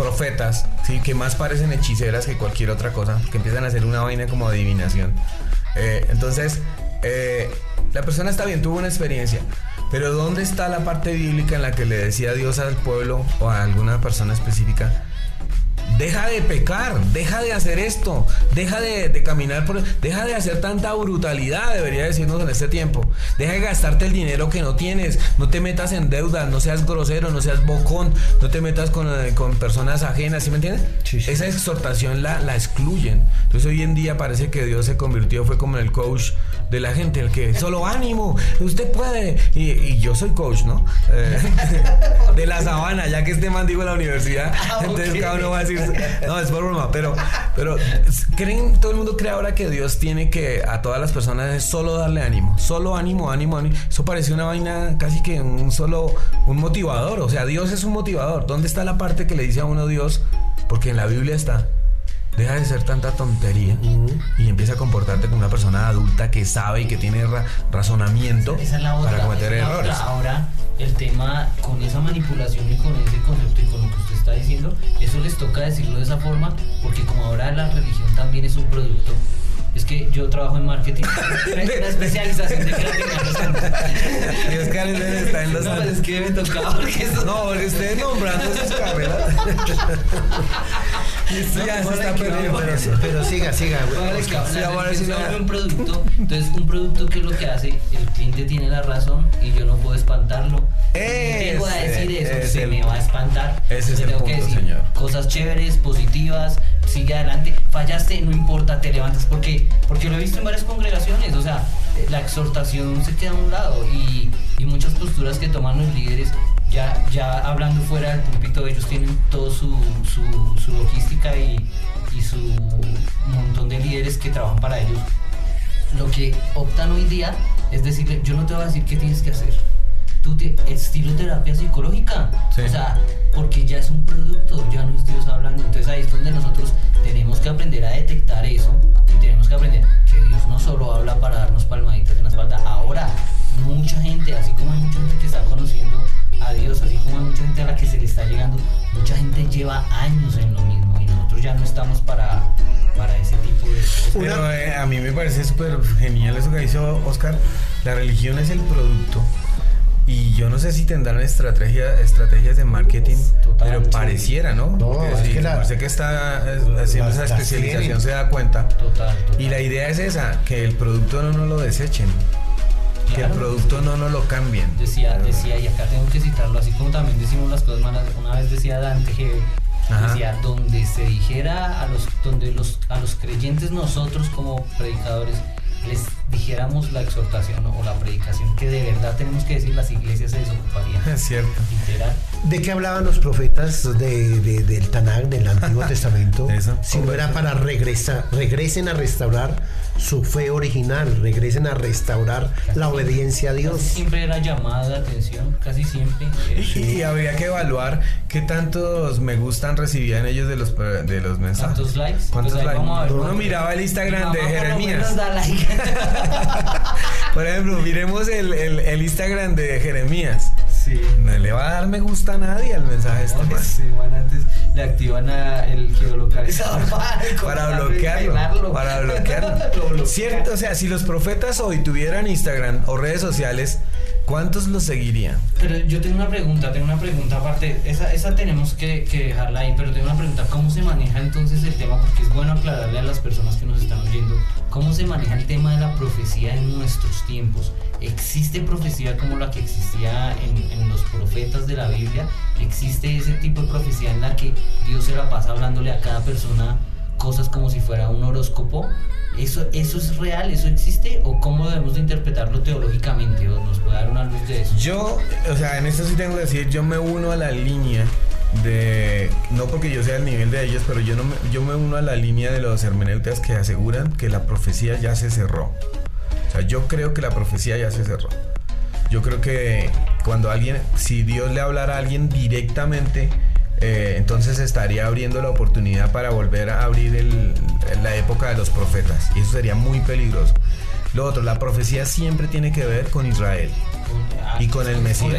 profetas, ¿sí? que más parecen hechiceras que cualquier otra cosa, que empiezan a hacer una vaina como adivinación. Eh, entonces, eh, la persona está bien, tuvo una experiencia, pero ¿dónde está la parte bíblica en la que le decía Dios al pueblo o a alguna persona específica? Deja de pecar, deja de hacer esto, deja de, de caminar por... Deja de hacer tanta brutalidad, debería decirnos en este tiempo. Deja de gastarte el dinero que no tienes, no te metas en deuda, no seas grosero, no seas bocón, no te metas con, eh, con personas ajenas, ¿sí me entiendes? Sí, sí. Esa exhortación la, la excluyen. Entonces hoy en día parece que Dios se convirtió, fue como el coach de la gente, el que solo ánimo, usted puede. Y, y yo soy coach, ¿no? Eh, de la sabana, ya que este man dijo la universidad, Ah, entonces cada uno va a decir, no, es por broma, pero, pero creen, todo el mundo cree ahora que Dios tiene que a todas las personas es solo darle ánimo, solo ánimo, ánimo, ánimo. Eso parece una vaina casi que un solo, un motivador, o sea, Dios es un motivador. ¿Dónde está la parte que le dice a uno Dios? Porque en la Biblia está. Deja de ser tanta tontería y empieza a comportarte como una persona adulta que sabe y que tiene ra- razonamiento Esa es la otra. para cometer esa errores. otra. Ahora, el tema con esa manipulación y con ese concepto y con lo que usted está diciendo, eso les toca decirlo de esa forma, porque como ahora la religión también es un producto. Es que yo trabajo en marketing, una especialización de creatividad. Y Oscar está en los No, es que me tocaba porque eso No, porque ustedes nombrando sus carreras. Esto ya se está perdiendo. Pero, pero siga, siga. Que Oscar. la Sí, sí un producto. Entonces, un producto que es lo que hace, el cliente tiene la razón y yo no puedo espantarlo. Tengo a decir eso, es se el- me va a espantar. ese es el tengo que decir señor. Cosas chéveres, positivas, sigue adelante. Fallaste, no importa, te levantas. Porque, porque lo he visto en varias congregaciones. O sea, la exhortación se queda a un lado y, y muchas posturas que toman los líderes. Ya, ya hablando fuera del púlpito, ellos tienen toda su, su, su logística y, y su montón de líderes que trabajan para ellos lo que optan hoy día es decirle, yo no te voy a decir qué tienes que hacer. Tú te, estilo terapia psicológica. Sí. O sea, porque ya es un producto, ya no es Dios hablando. Entonces ahí es donde nosotros tenemos que aprender a detectar eso y tenemos que aprender que Dios no solo habla para darnos palmaditas en la espalda. Ahora, mucha gente, así como hay mucha gente que está conociendo a Dios, así como hay mucha gente a la que se le está llegando, mucha gente lleva años en lo mismo y nosotros ya no estamos para, para ese tipo de cosas. Pero eh, a mí me parece súper genial eso que hizo Oscar. La religión es el producto. Y yo no sé si tendrán estrategia, estrategias de marketing, Total, pero pareciera, ¿no? No, Porque es sí, que la- sé que está eh, haciendo esa especialización, se da cuenta. Total, total. Y la idea es esa, que el producto no nos lo desechen, que el Claro. producto no nos lo cambien. Decía, decía, y acá tengo que citarlo, así como también decimos las cosas malas, una vez decía Dante que Ajá. decía, donde se dijera a los, donde los, a los creyentes nosotros como predicadores les dijéramos la exhortación o la predicación que de verdad tenemos que decir, las iglesias se desocuparían. Es cierto. Literal. ¿De qué hablaban los profetas de, de- del Tanakh, del Antiguo Testamento? Eso. Si no era para regresar, regresen a restaurar su fe original, regresen a restaurar la obediencia a Casi Dios. siempre era llamada de atención, casi siempre. Y, y habría que evaluar qué tantos me gustan recibían ellos de los, de los mensajes. ¿Cuántos likes? ¿Cuántos Pues likes? ver Uno miraba el Instagram de Jeremías. like. Por ejemplo, miremos el, el- el Instagram de Jeremías. Sí. No le va a dar me gusta a nadie al mensaje este man. Sí, man, antes le activan a el geolocalizador para, Para bloquearlo. Para Lo bloquearlo. bloquea. Cierto, o sea, si los profetas hoy tuvieran Instagram o redes sociales, ¿cuántos los seguirían? Pero yo tengo una pregunta, tengo una pregunta aparte, esa, esa tenemos que, que dejarla ahí, pero tengo una pregunta, ¿cómo se maneja entonces el tema? Porque es bueno aclararle a las personas que nos están oyendo, ¿cómo se maneja el tema de la profecía en nuestros tiempos? ¿Existe profecía como la que existía en, en los profetas de la Biblia? ¿Existe ese tipo de profecía en la que Dios se la pasa hablándole a cada persona cosas como si fuera un horóscopo? ¿Eso, ¿Eso es real? ¿Eso existe? ¿O cómo debemos de interpretarlo teológicamente? ¿O nos puede dar una luz de eso? Yo, o sea, en esto sí tengo que decir, yo me uno a la línea de, no porque yo sea al nivel de ellos, pero yo, no me, yo me uno a la línea de los hermeneutas que aseguran que la profecía ya se cerró. O sea, yo creo que la profecía ya se cerró. Yo creo que cuando alguien, si Dios le hablara a alguien directamente, eh, entonces estaría abriendo la oportunidad para volver a abrir el- la época de los profetas. Y eso sería muy peligroso. Lo otro, la profecía siempre tiene que ver con Israel. Y con el es Mesías.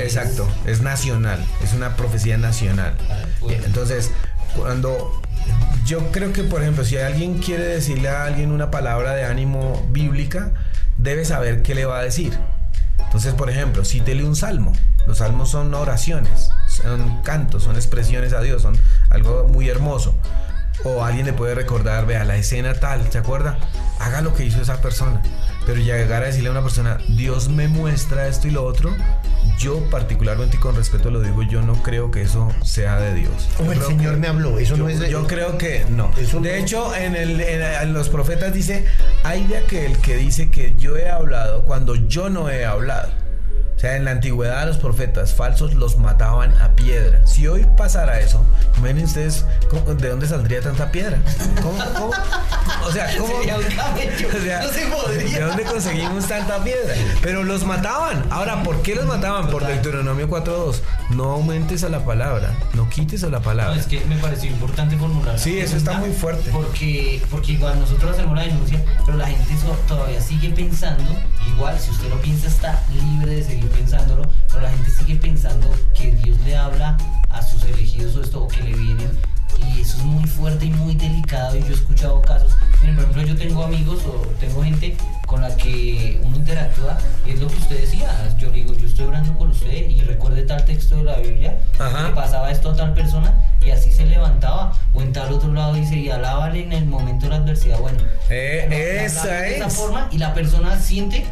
Exacto, es nacional, es una profecía nacional. El pueblo. Entonces, cuando yo creo que, por ejemplo, si alguien quiere decirle a alguien una palabra de ánimo bíblica, debe saber qué le va a decir. Entonces, por ejemplo, cítele un salmo. Los salmos son oraciones, son cantos, son expresiones a Dios, son algo muy hermoso. O alguien le puede recordar, vea, la escena tal, ¿se acuerda? Haga lo que hizo esa persona. Pero llegar a decirle a una persona, Dios me muestra esto y lo otro, yo particularmente y con respeto lo digo, yo no creo que eso sea de Dios. O Yo el Señor que- me habló, eso yo, no es de- yo creo que no. Eso de no- hecho, en, el, en, en los profetas dice, hay de aquel que dice que yo he hablado cuando yo no he hablado. O sea, en la antigüedad los profetas falsos los mataban a piedra. Si hoy pasara eso, imaginen ustedes cómo- de dónde saldría tanta piedra. ¿Cómo? cómo? O sea, ¿cómo? O sea, no se podría. ¿De dónde conseguimos tanta piedra? Pero los mataban. Ahora, ¿por qué los mataban? Por Deuteronomio 4.2. No aumentes a la palabra, no quites a la No, palabra. es que me pareció importante formular. la Sí, eso está muy fuerte. Porque, porque igual nosotros hacemos la denuncia, pero la gente todavía sigue pensando, igual si usted lo piensa está libre de seguir pensándolo, pero la gente sigue pensando que Dios le habla a sus elegidos o esto, o que le vienen. Y eso es muy fuerte y muy delicado. Y yo he escuchado casos. Miren, por ejemplo, yo tengo amigos o tengo gente con la que uno interactúa. Y es lo que usted decía. Yo digo, yo estoy orando por usted y recuerde tal texto de la Biblia. Ajá. Le pasaba esto a tal persona y así se levantaba. O en tal otro lado dice, y alábale en el momento de la adversidad. Bueno, Eh, lo esa hablamos de esa es. forma y la persona siente.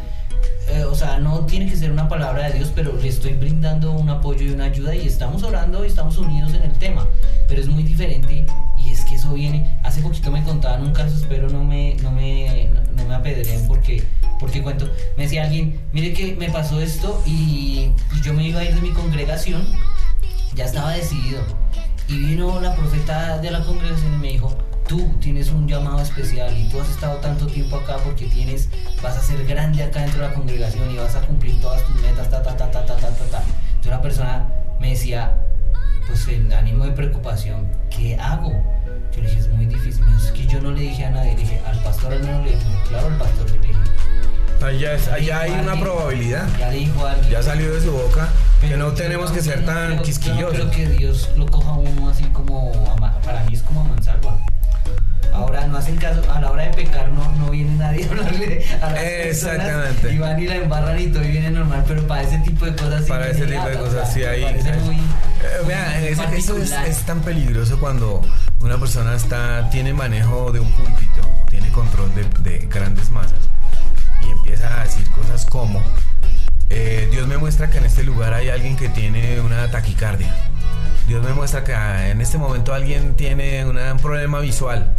Eh, o sea, no tiene que ser una palabra de Dios, pero le estoy brindando un apoyo y una ayuda y estamos orando y estamos unidos en el tema. Pero es muy diferente y es que eso viene. Hace poquito me contaban un caso, espero no me, no me, no, no me apedreen porque, porque cuento. Me decía alguien, mire que me pasó esto y, y yo me iba a ir de mi congregación, ya estaba decidido. Y vino la profeta de la congregación y me dijo, tú tienes un llamado especial y tú has estado tanto tiempo acá porque tienes, vas a ser grande acá dentro de la congregación y vas a cumplir todas tus metas, ta, ta, ta, ta, ta, ta, ta. Entonces una persona me decía, pues en ánimo de preocupación, ¿qué hago? Yo le dije, es muy difícil. Es que yo no le dije a nadie, le dije, al pastor al menos le dije, claro, al pastor le dije. Allá, es, allá hay una probabilidad. Ya le dijo alguien. Ya salió de su boca. Pero que no tenemos que ser tan quisquillosos. Yo no creo que Dios lo coja a uno así como. Para mí es como a mansalva. Ahora no hacen caso, a la hora de pecar no, no viene nadie a hablarle a las Exactamente. personas y van y la embarran y todo y viene normal, pero para ese tipo de cosas sí Para ese tipo de cosas, sí, muy- Eh, vean, eso es, es tan peligroso cuando una persona está tiene manejo de un púlpito, tiene control de, de grandes masas y empieza a decir cosas como eh, Dios me muestra que en este lugar hay alguien que tiene una taquicardia. Dios me muestra que ah, en este momento alguien tiene una- un problema visual.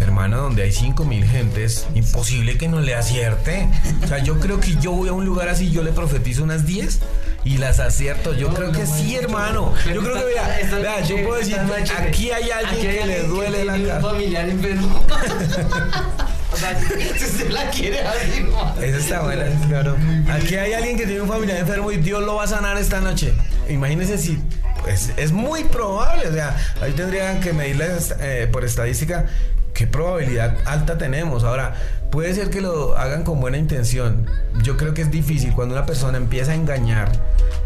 Hermano, donde hay 5000 gentes, imposible que no le acierte. O sea, yo creo que yo voy a un lugar así, yo le profetizo unas 10 y las acierto. Yo No, creo no, que no, sí, no, hermano. Yo creo que, vea, vea, yo puedo decir, aquí hay alguien Aquí hay que le duele la cara. familiar enfermo. la quiere así. Esa está buena, claro. Aquí hay alguien que tiene un familiar enfermo y Dios lo va a sanar esta noche. Imagínense si. Pues es muy probable, o sea, ahí tendrían que medirle eh, por estadística qué probabilidad alta tenemos. Ahora, puede ser que lo hagan con buena intención. Yo creo que es difícil cuando una persona empieza a engañar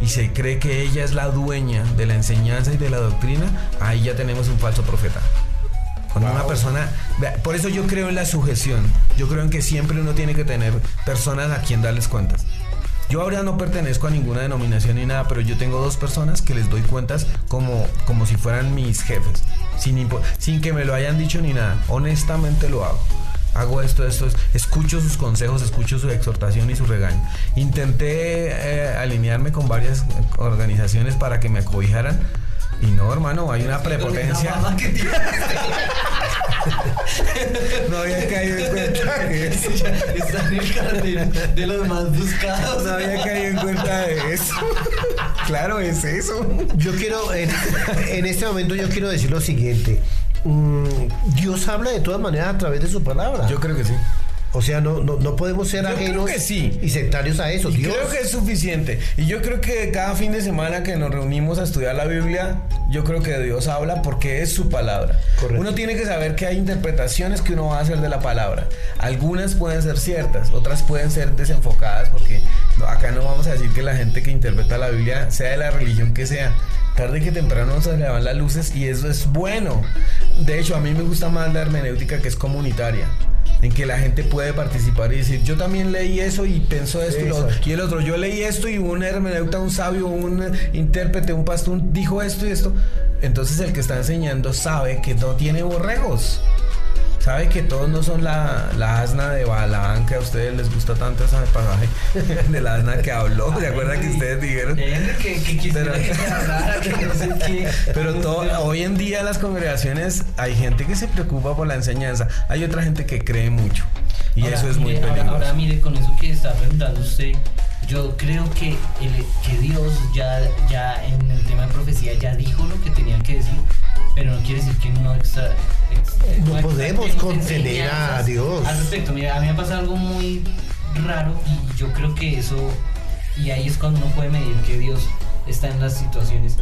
y se cree que ella es la dueña de la enseñanza y de la doctrina, ahí ya tenemos un falso profeta. Cuando una persona, por eso yo creo en la sujeción. Yo creo en que siempre uno tiene que tener personas a quien darles cuentas. Yo ahora no pertenezco a ninguna denominación ni nada, pero yo tengo dos personas que les doy cuentas como, como si fueran mis jefes, sin, sin que me lo hayan dicho ni nada. Honestamente lo hago. Hago esto, esto, es- escucho sus consejos, escucho su exhortación y su regaño. Intenté eh, alinearme con varias organizaciones para que me acobijaran. Y no, hermano, hay una prepotencia. No había caído en cuenta de eso. Está en el cartel de los más buscados. No había caído en cuenta de eso. Claro, es eso. Yo quiero, en, en este momento yo quiero decir lo siguiente. Mm, Dios habla de todas maneras a través de su palabra. Yo creo que sí. O sea, no, no, no podemos ser Yo ajenos sí. y sectarios a eso. Y Dios, creo que es suficiente. Y yo creo que cada fin de semana que nos reunimos a estudiar la Biblia, yo creo que Dios habla porque es su palabra. Correcto. Uno tiene que saber que hay interpretaciones que uno va a hacer de la palabra. Algunas pueden ser ciertas, otras pueden ser desenfocadas porque acá no vamos a decir que la gente que interpreta la Biblia, sea de la religión que sea, tarde que temprano se le van las luces y eso es bueno. De hecho, a mí me gusta más la hermenéutica que es comunitaria. En que la gente puede participar y decir, yo también leí eso y pensó esto y, lo otro". Exacto. y el otro, yo leí esto y un hermeneuta, un sabio, un intérprete, un pastor dijo esto y esto. Entonces el que está enseñando sabe que no tiene borregos. Sabe que todos no son la, la asna de Balaam, que a ustedes les gusta tanto ese pasaje de la asna que habló. ¿Se acuerdan que ustedes dijeron? Eh, Que, que Pero- que qué. Pero todo, hoy en día en las congregaciones hay gente que se preocupa por la enseñanza, hay otra gente que cree mucho. Y Ahora, eso es muy mire, ahora- peligroso. Ahora, mire, con eso que está preguntando usted, yo creo que, el- que Dios ya, ya en el tema de profecía ya dijo lo que tenía que decir, pero no quiere decir que no extra, ex- No podemos contener a Dios. Al respecto, mira, a mí me ha pasado algo muy raro y yo creo que eso, y ahí es cuando uno puede medir que Dios está en las situaciones.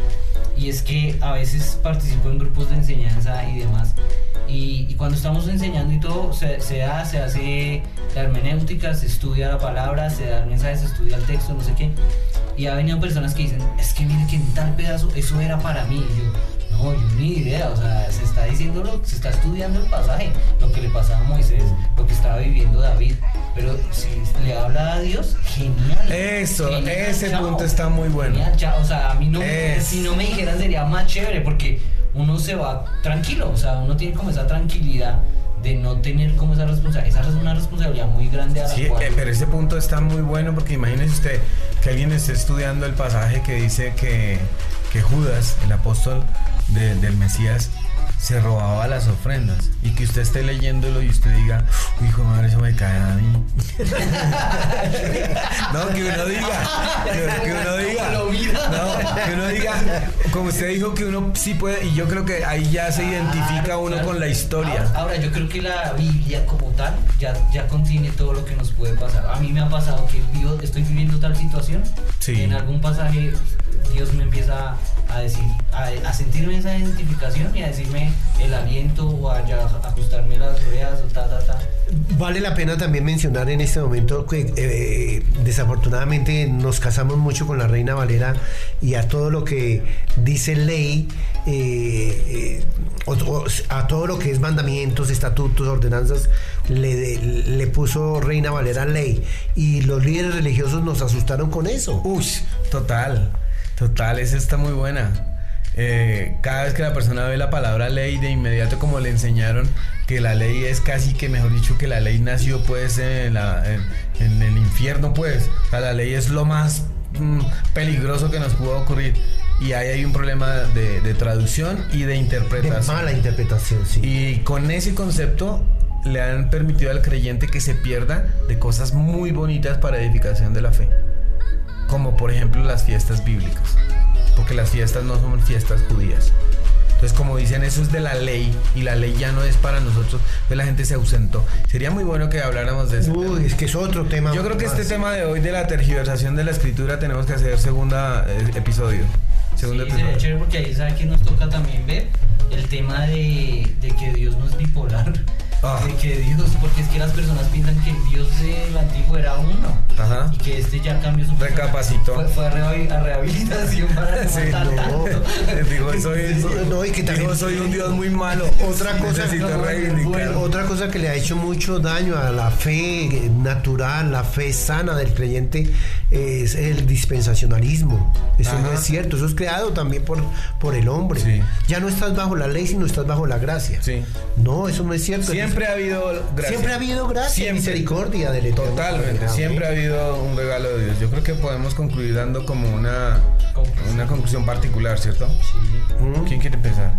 Y es que a veces participo en grupos de enseñanza y demás. Y, y cuando estamos enseñando y todo, se, se da, se hace la hermenéutica, se estudia la palabra, se da el mensaje, se estudia el texto, no sé qué. Y ha venido personas que dicen, es que mire que en tal pedazo eso era para mí. Y yo, no, yo ni idea, o sea, se está diciendo, lo, se está estudiando el pasaje, lo que le pasaba a Moisés, lo que estaba viviendo David. Pero si le habla a Dios, genial. Eso, Genial, ese chao. punto está muy bueno. Genial, chao. O sea, a mí no, Es- si no me dijeran sería más chévere porque uno se va tranquilo, o sea, uno tiene como esa tranquilidad de no tener como esa responsabilidad. Esa es una responsabilidad muy grande a la Sí, cual... eh, pero ese punto está muy bueno porque imagínese usted que alguien esté estudiando el pasaje que dice que, que Judas, el apóstol de- del Mesías, se robaba las ofrendas y que usted esté leyéndolo y usted diga, uy, hijo de madre, eso me cae a mí. no, que uno diga, que, que uno diga, no, que uno diga, como usted dijo que uno sí puede, y yo creo que ahí ya se identifica Claro, uno con la historia. Ahora, ahora, yo creo que la Biblia como tal ya, ya contiene todo lo que nos puede pasar. A mí me ha pasado que vivo- estoy viviendo tal situación. Sí. En algún pasaje Dios me empieza a decir, a, a sentirme esa identificación y a decirme el aliento o a, ya ajustarme las orejas o ta, ta, ta. Vale la pena también mencionar en este momento que eh, desafortunadamente nos casamos mucho con la Reina Valera y a todo lo que dice ley, eh, eh, o- o a todo lo que es mandamientos, estatutos, ordenanzas, le, le puso Reina Valera ley. Y los líderes religiosos nos asustaron con eso. Uy, total, total, esa está muy buena. Eh, cada vez que la persona ve la palabra ley, de inmediato como le enseñaron que la ley es casi que, mejor dicho, que la ley nació pues en, la- en- en el infierno pues. O sea, la ley es lo más mm, peligroso que nos pudo ocurrir. Y ahí hay un problema de, de traducción y de De interpretación. mala interpretación, sí. Y con ese concepto le han permitido al creyente que se pierda de cosas muy bonitas para edificación de la fe. Como por ejemplo las fiestas bíblicas. Porque las fiestas no son fiestas judías. Entonces como dicen, eso es de la ley y la ley ya no es para nosotros. Entonces la gente se ausentó. Sería muy bueno que habláramos de eso. Uy, es que es otro tema. Yo creo que este tema de hoy de la tergiversación de la escritura tenemos que hacer segunda eh, episodio. Segundo Sí, sería episodio. chévere porque ahí sabe que nos toca también ver el tema de, de que Dios no es bipolar. Ah. De que Dios, porque es que las personas piensan que el Dios del antiguo era uno. Ajá. Y que este ya cambió su Recapacitó. Fue, fue a, rehabi- a rehabilitación para no Sí, no. Digo, soy, No, y que también- digo, soy un Dios muy malo. Otra cosa, no, bueno, otra cosa que le ha hecho mucho daño a la fe natural, la fe sana del creyente es el dispensacionalismo. Eso no es cierto, eso es creado también por, por el hombre. Sí. Ya no estás bajo la ley, sino estás bajo la gracia. Sí. No, eso no es cierto. Siempre ha habido gracia. Siempre ha habido gracia, Siempre. misericordia del Eterno. Totalmente, siempre ha habido un regalo de Dios. Yo creo que podemos concluir dando como una, Conclusión. una conclusión particular, ¿cierto? Sí. ¿Mm? ¿Quién quiere empezar?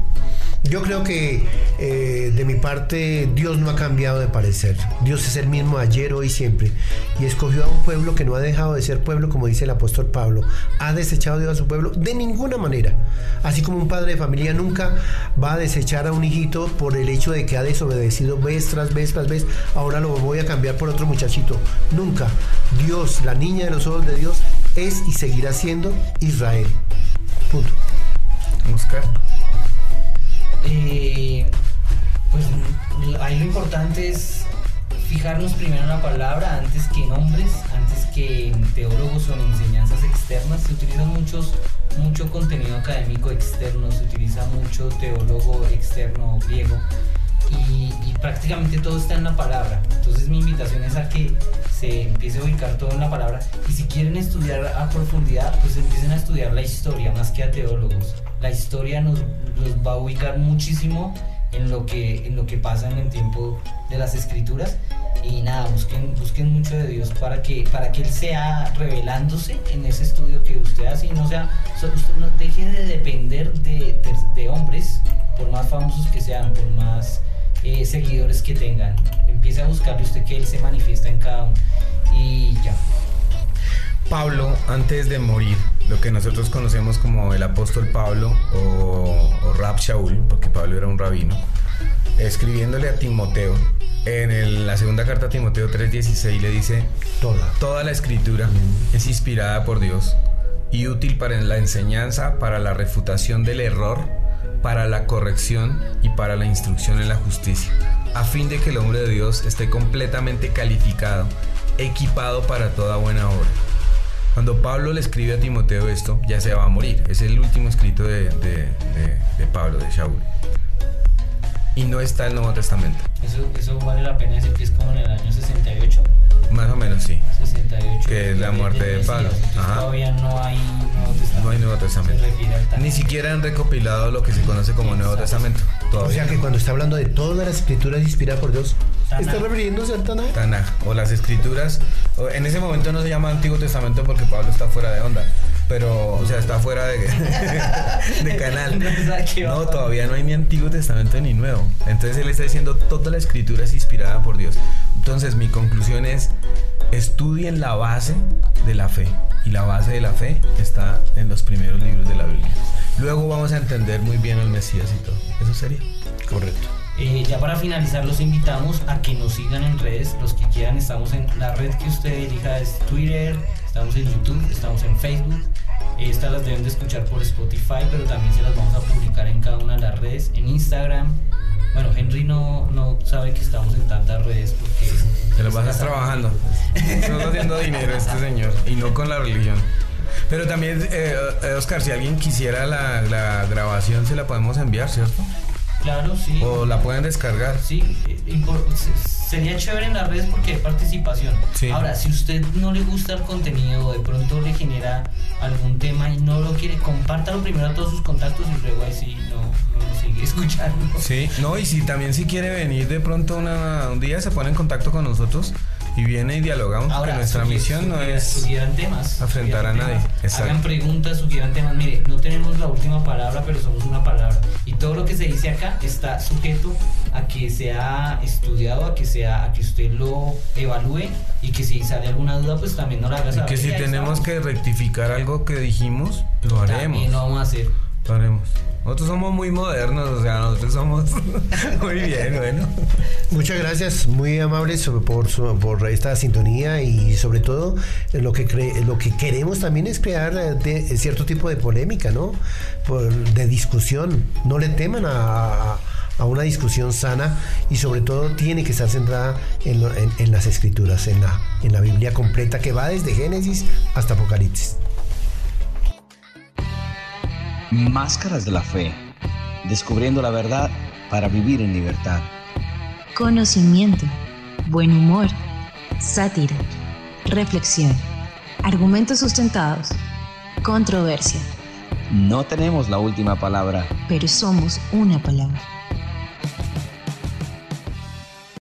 Yo creo que eh, de mi parte Dios no ha cambiado de parecer. Dios es el mismo ayer, hoy y siempre. Y escogió a un pueblo que no ha dejado de ser pueblo, como dice el apóstol Pablo. ¿Ha desechado Dios a su pueblo? De ninguna manera. Así como un padre de familia nunca va a desechar a un hijito por el hecho de que ha desobedecido vez tras vez tras vez. Ahora lo voy a cambiar por otro muchachito. Nunca. Dios, la niña de los ojos de Dios, es y seguirá siendo Israel. Punto. Oscar. Eh, pues ahí lo importante es fijarnos primero en la palabra antes que en hombres, antes que en teólogos o en enseñanzas externas. Se utiliza muchos, mucho contenido académico externo, se utiliza mucho teólogo externo griego y, prácticamente todo está en la palabra. Entonces mi invitación es a que se empiece a ubicar todo en la palabra y si quieren estudiar a profundidad, pues empiecen a estudiar la historia más que a teólogos. La historia nos, nos va a ubicar muchísimo en lo que, en lo que pasa en el tiempo de las escrituras y nada, busquen, busquen mucho de Dios para que, para que Él sea revelándose en ese estudio que usted hace y no sea, usted no deje de depender de, de, de hombres, por más famosos que sean, por más eh, seguidores que tengan. Empiece a buscarle usted que Él se manifiesta en cada uno y ya. Pablo, antes de morir, lo que nosotros conocemos como el apóstol Pablo o, o Rab Shaul, porque Pablo era un rabino, escribiéndole a Timoteo, en el- la segunda carta a Timoteo 3:16 le dice, Toda. Toda la escritura es inspirada por Dios y útil para la enseñanza, para la refutación del error, para la corrección y para la instrucción en la justicia, a fin de que el hombre de Dios esté completamente calificado, equipado para toda buena obra. Cuando Pablo le escribe a Timoteo esto, ya se va a morir. Es el último escrito de, de- de- de Pablo, de Shaul. Y no está el Nuevo Testamento. Eso, eso vale la pena decir que es como en el año 68. Más o menos sí. 68. Que es la muerte de. Pablo. Ajá. Todavía no hay Nuevo Testamento. No hay Nuevo Testamento. Ni siquiera han recopilado lo que se conoce como Nuevo Testamento. O sea que cuando está hablando de todas las escrituras inspiradas por Dios, Tanaj. está refiriéndose al Tanaj. Tanaj, o las escrituras. en ese momento no se llama Antiguo Testamento porque Pablo está fuera de onda. Pero, o sea, está fuera de, de canal. No todavía no hay ni Antiguo Testamento ni Nuevo. Entonces él está diciendo toda la escritura es inspirada por Dios. Entonces mi conclusión es, estudien la base de la fe. Y la base de la fe está en los primeros libros de la Biblia. Luego vamos a entender muy bien al Mesías y todo. Eso sería. Correcto. Eh, ya para finalizar, los invitamos a que nos sigan en redes. Los que quieran, estamos en la red que usted elija: es Twitter, estamos en YouTube, estamos en Facebook. Estas las deben de escuchar por Spotify, pero también se las vamos a publicar en cada una de las redes, en Instagram. Bueno, Henry no, no sabe que estamos en tantas redes porque... Se lo vas trabajando. Estamos haciendo dinero este señor y no con la religión. Pero también, eh, eh, Oscar, si alguien quisiera la, la grabación, se la podemos enviar, ¿cierto? Claro, sí. O la pueden descargar. Sí, sería chévere en las redes porque hay participación. Ahora, si usted no le gusta el contenido o de pronto le genera algún tema y no lo quiere, compártalo primero a todos sus contactos y luego ahí sí escuchando. Sí, no, y si también si quiere venir de pronto un día se pone en contacto con nosotros y viene y dialogamos porque nuestra misión no es sugieran temas, afrentar a nadie. Hagan preguntas, sugieran temas. Mire, no tenemos la última palabra, pero somos una palabra. Y todo lo que se dice acá está sujeto a que sea estudiado, a que sea, a que usted lo evalúe y que si sale alguna duda, pues también no la haga saber. Y que si tenemos que rectificar algo que dijimos, lo haremos. También lo vamos a hacer. Lo haremos. Nosotros somos muy modernos, o sea, nosotros somos muy bien, bueno. Muchas gracias, muy amables por, por esta sintonía y sobre todo lo que lo que queremos también es crear eh, cierto tipo de polémica, ¿no? de discusión. No le teman a, una discusión sana y sobre todo tiene que estar centrada en, en las escrituras, en la, en la Biblia completa que va desde Génesis hasta Apocalipsis. Máscaras de la Fe, descubriendo la verdad para vivir en libertad. Conocimiento, buen humor, sátira, reflexión, argumentos sustentados, controversia. No tenemos la última palabra, pero somos una palabra.